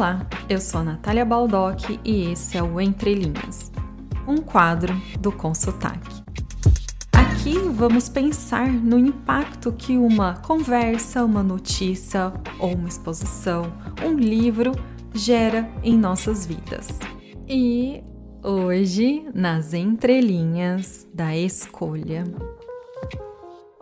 Olá, eu sou a Natália Baldock e esse é o Entre Linhas, um quadro do Consotaque. Aqui vamos pensar no impacto que uma conversa, uma notícia ou uma exposição, um livro gera em nossas vidas. E hoje, nas entrelinhas da escolha.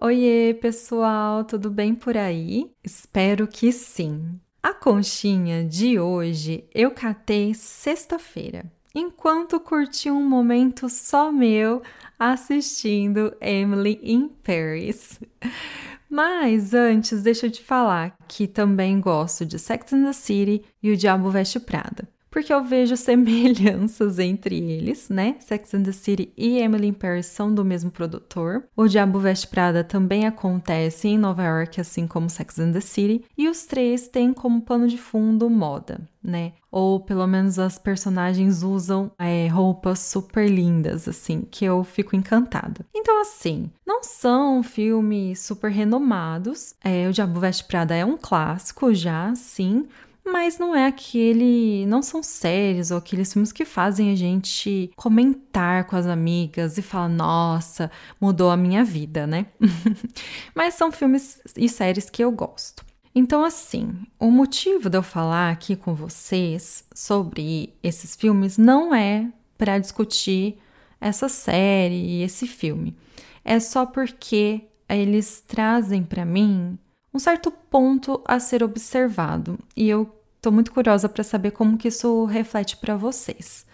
Oiê, pessoal, tudo bem por aí? Espero que sim. A conchinha de hoje eu catei sexta-feira, enquanto curti um momento só meu assistindo Emily in Paris. Mas antes, deixa eu te falar que também gosto de Sex and the City e O Diabo Veste Prada porque eu vejo semelhanças entre eles, né? Sex and the City e Emily in Paris são do mesmo produtor. O Diabo Veste Prada também acontece em Nova York, assim como Sex and the City, e os três têm como pano de fundo moda, né? Ou pelo menos as personagens usam é, roupas super lindas, assim, que eu fico encantada. Então, assim, não são filmes super renomados. É, o Diabo Veste Prada é um clássico já, sim, mas não é aquele. Não são séries ou aqueles filmes que fazem a gente comentar com as amigas e falar, nossa, mudou a minha vida, né? mas são filmes e séries que eu gosto. Então, assim, o motivo de eu falar aqui com vocês sobre esses filmes não é para discutir essa série e esse filme. É só porque eles trazem para mim um certo ponto a ser observado e eu Estou muito curiosa para saber como que isso reflete para vocês.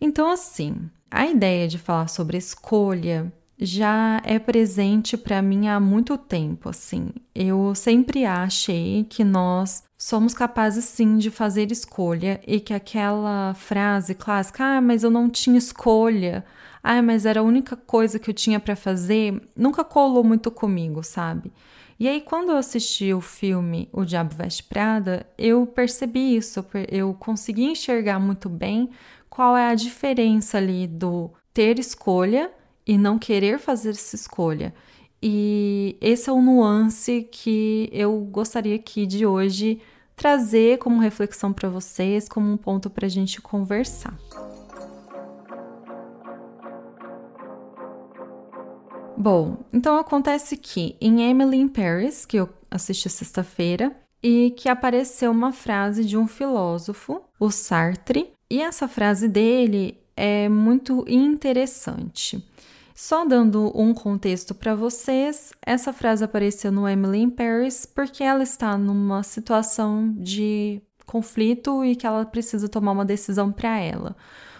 Então, assim, a ideia de falar sobre escolha já é presente para mim há muito tempo, assim. Eu sempre achei que nós somos capazes sim de fazer escolha e que aquela frase clássica, ah, mas eu não tinha escolha, ah, mas era a única coisa que eu tinha para fazer, nunca colou muito comigo, sabe? E aí, quando eu assisti o filme O Diabo Veste Prada, eu percebi isso, eu consegui enxergar muito bem qual é a diferença ali do ter escolha e não querer fazer essa escolha. E esse é o nuance que eu gostaria aqui de hoje trazer como reflexão para vocês, como um ponto para a gente conversar. Bom, então acontece que em Emily in Paris, que eu assisti sexta-feira, e que apareceu uma frase de um filósofo, o Sartre, e essa frase dele é muito interessante. Só dando um contexto para vocês, essa frase apareceu no Emily in Paris porque ela está numa situação de conflito e que ela precisa tomar uma decisão para ela.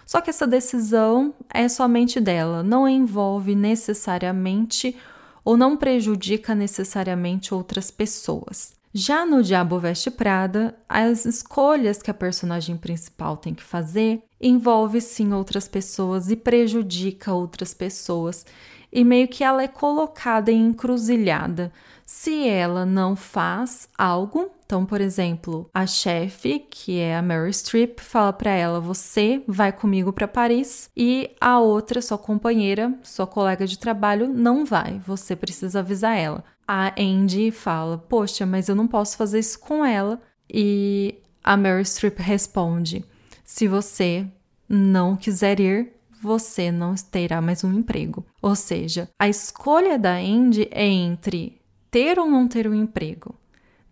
Só que essa decisão é somente dela, não envolve necessariamente ou não prejudica necessariamente outras pessoas. Já no Diabo Veste Prada, as escolhas que a personagem principal tem que fazer envolve sim outras pessoas e prejudica outras pessoas, e meio que ela é colocada em encruzilhada. Se ela não faz algo, então, por exemplo, a chefe, que é a Mary Streep, fala para ela: "Você vai comigo para Paris", e a outra, sua companheira, sua colega de trabalho, não vai. Você precisa avisar ela. A Andy fala: "Poxa, mas eu não posso fazer isso com ela". E a Mary Streep responde: "Se você não quiser ir, você não terá mais um emprego. Ou seja, a escolha da Andy é entre ter ou não ter um emprego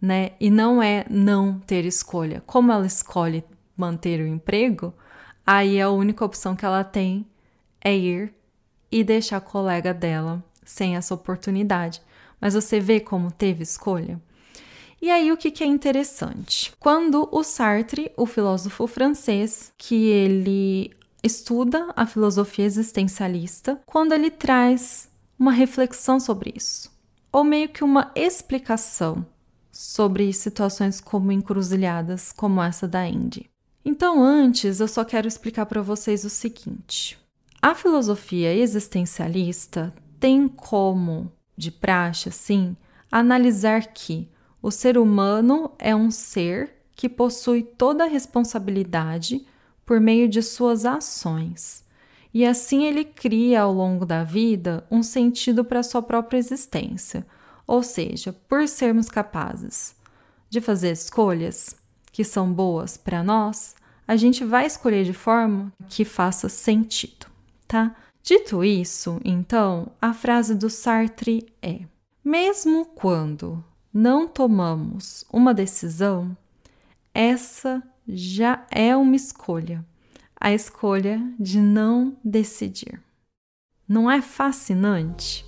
né? E não é não ter escolha. Como ela escolhe manter o emprego, aí a única opção que ela tem é ir e deixar a colega dela sem essa oportunidade. Mas você vê como teve escolha? E aí o que, que é interessante? Quando o Sartre, o filósofo francês, que ele estuda a filosofia existencialista, quando ele traz uma reflexão sobre isso, ou meio que uma explicação sobre situações como encruzilhadas, como essa da Indy. Então, antes, eu só quero explicar para vocês o seguinte: a filosofia existencialista tem como, de praxe, assim, analisar que o ser humano é um ser que possui toda a responsabilidade por meio de suas ações. E assim ele cria ao longo da vida um sentido para sua própria existência ou seja, por sermos capazes de fazer escolhas, que são boas para nós, a gente vai escolher de forma que faça sentido, tá? Dito isso, então, a frase do Sartre é: mesmo quando não tomamos uma decisão, essa já é uma escolha, a escolha de não decidir. Não é fascinante?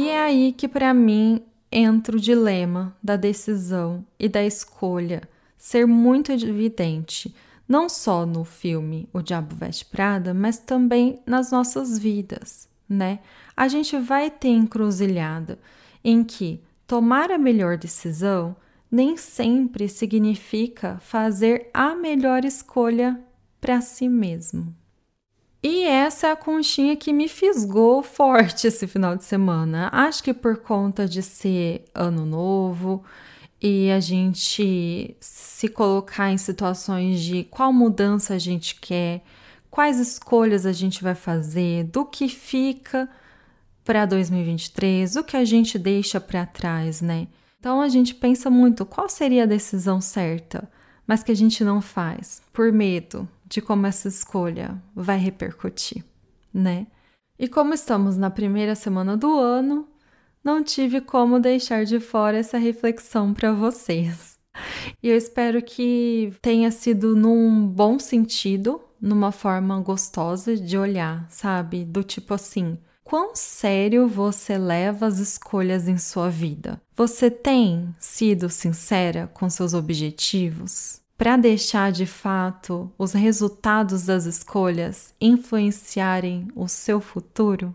E é aí que para mim entra o dilema da decisão e da escolha ser muito evidente, não só no filme O Diabo Veste Prada, mas também nas nossas vidas, né? A gente vai ter encruzilhada em que tomar a melhor decisão nem sempre significa fazer a melhor escolha para si mesmo. E essa é a conchinha que me fisgou forte esse final de semana. Acho que por conta de ser ano novo e a gente se colocar em situações de qual mudança a gente quer, quais escolhas a gente vai fazer, do que fica para 2023, o que a gente deixa para trás, né? Então a gente pensa muito qual seria a decisão certa, mas que a gente não faz por medo, de como essa escolha vai repercutir, né? E como estamos na primeira semana do ano, não tive como deixar de fora essa reflexão para vocês. E eu espero que tenha sido num bom sentido, numa forma gostosa de olhar, sabe? Do tipo assim, quão sério você leva as escolhas em sua vida? Você tem sido sincera com seus objetivos? Para deixar de fato os resultados das escolhas influenciarem o seu futuro?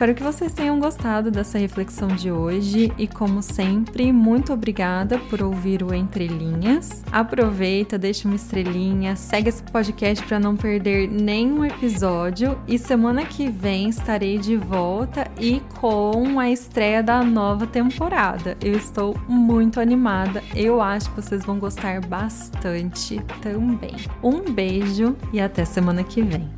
Espero que vocês tenham gostado dessa reflexão de hoje e, como sempre, muito obrigada por ouvir o Entre Linhas. Aproveita, deixa uma estrelinha, segue esse podcast para não perder nenhum episódio e semana que vem estarei de volta e com a estreia da nova temporada. Eu estou muito animada, eu acho que vocês vão gostar bastante também. Um beijo e até semana que vem.